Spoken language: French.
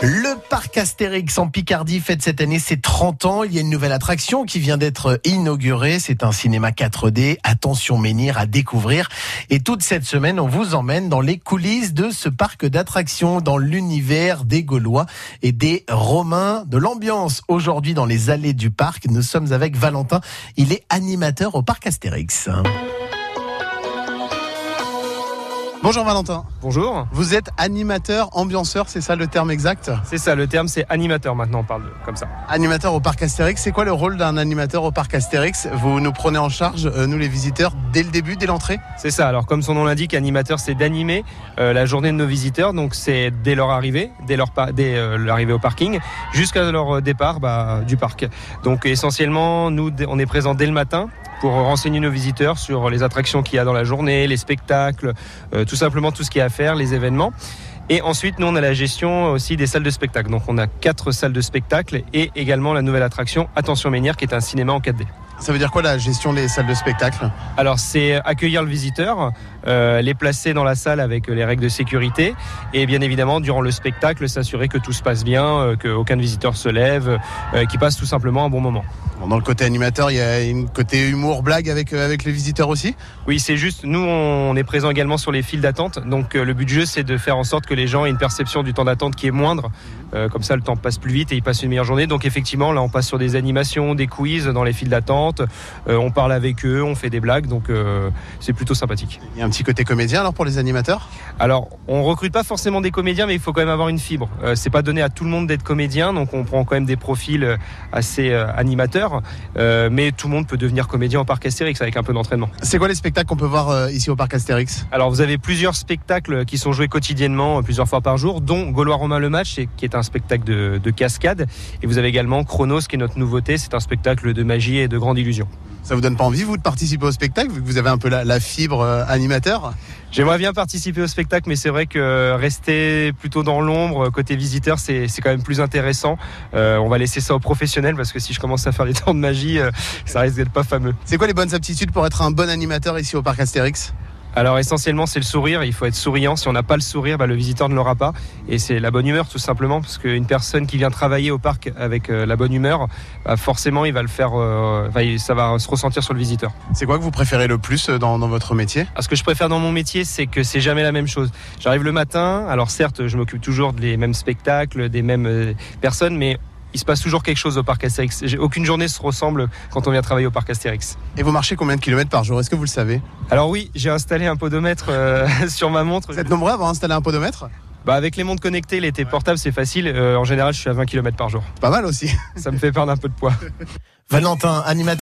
Le parc Astérix en Picardie fête cette année ses 30 ans. Il y a une nouvelle attraction qui vient d'être inaugurée. C'est un cinéma 4D. Attention Menhir à découvrir. Et toute cette semaine, on vous emmène dans les coulisses de ce parc d'attractions, dans l'univers des Gaulois et des Romains, de l'ambiance. Aujourd'hui, dans les allées du parc, nous sommes avec Valentin. Il est animateur au parc Astérix. Bonjour Valentin. Bonjour. Vous êtes animateur, ambianceur, c'est ça le terme exact C'est ça, le terme c'est animateur maintenant, on parle de, comme ça. Animateur au parc Astérix, c'est quoi le rôle d'un animateur au parc Astérix Vous nous prenez en charge, euh, nous les visiteurs, dès le début, dès l'entrée C'est ça, alors comme son nom l'indique, animateur c'est d'animer euh, la journée de nos visiteurs, donc c'est dès leur arrivée, dès leur dès euh, l'arrivée au parking, jusqu'à leur départ bah, du parc. Donc essentiellement, nous on est présent dès le matin pour renseigner nos visiteurs sur les attractions qu'il y a dans la journée, les spectacles, euh, tout simplement tout ce qu'il y a à faire, les événements. Et ensuite, nous, on a la gestion aussi des salles de spectacle. Donc, on a quatre salles de spectacle et également la nouvelle attraction Attention Ménière, qui est un cinéma en 4D. Ça veut dire quoi la gestion des salles de spectacle? Alors c'est accueillir le visiteur, euh, les placer dans la salle avec les règles de sécurité et bien évidemment durant le spectacle s'assurer que tout se passe bien, euh, qu'aucun visiteur se lève, euh, qu'il passe tout simplement un bon moment. Dans le côté animateur, il y a une côté humour, blague avec, euh, avec les visiteurs aussi? Oui, c'est juste, nous on est présent également sur les files d'attente, donc euh, le but du jeu c'est de faire en sorte que les gens aient une perception du temps d'attente qui est moindre, euh, comme ça le temps passe plus vite et ils passent une meilleure journée. Donc effectivement là on passe sur des animations, des quiz dans les files d'attente, on parle avec eux, on fait des blagues, donc c'est plutôt sympathique. Il y a un petit côté comédien alors pour les animateurs? Alors on recrute pas forcément des comédiens, mais il faut quand même avoir une fibre. c'est pas donné à tout le monde d'être comédien, donc on prend quand même des profils assez animateurs. Euh, mais tout le monde peut devenir comédien au parc Astérix avec un peu d'entraînement. C'est quoi les spectacles qu'on peut voir euh, ici au parc Astérix? Alors vous avez plusieurs spectacles qui sont joués quotidiennement, euh, plusieurs fois par jour, dont Gaulois Romain le match, qui est un spectacle de, cascade. Et vous avez également Chronos, qui est notre nouveauté, c'est un spectacle de magie et de grande Ça vous donne pas envie, vous, de participer au spectacle, vu que vous avez un peu la, fibre animateur? J'aimerais bien participer au spectacle, mais c'est vrai que rester plutôt dans l'ombre, côté visiteur, c'est quand même plus intéressant. on va laisser ça aux professionnels, parce que si je commence à faire des temps de magie, euh, ça risque d'être pas fameux. C'est quoi les bonnes aptitudes pour être un bon animateur ici au parc Astérix? Alors essentiellement c'est le sourire, il faut être souriant. Si on n'a pas le sourire, bah, le visiteur ne l'aura pas. Et c'est la bonne humeur tout simplement, parce qu'une personne qui vient travailler au parc avec euh, la bonne humeur, bah, forcément il va le faire, euh, ça va se ressentir sur le visiteur. C'est quoi que vous préférez le plus dans, votre métier? Ah, Ce que je préfère dans mon métier, c'est que c'est jamais la même chose. J'arrive le matin, alors certes je m'occupe toujours des mêmes spectacles, des mêmes personnes, mais il se passe toujours quelque chose au parc Astérix. Aucune journée se ressemble quand on vient travailler au parc Astérix. Et vous marchez combien de kilomètres par jour? Est-ce que vous le savez? Alors oui, j'ai installé un podomètre euh, sur ma montre. Vous êtes nombreux à avoir installé un podomètre? Bah avec les montres connectées, les portables, c'est facile. Euh, en général, je suis à 20 km par jour. Pas mal aussi. Ça me fait perdre un peu de poids. Valentin, animateur.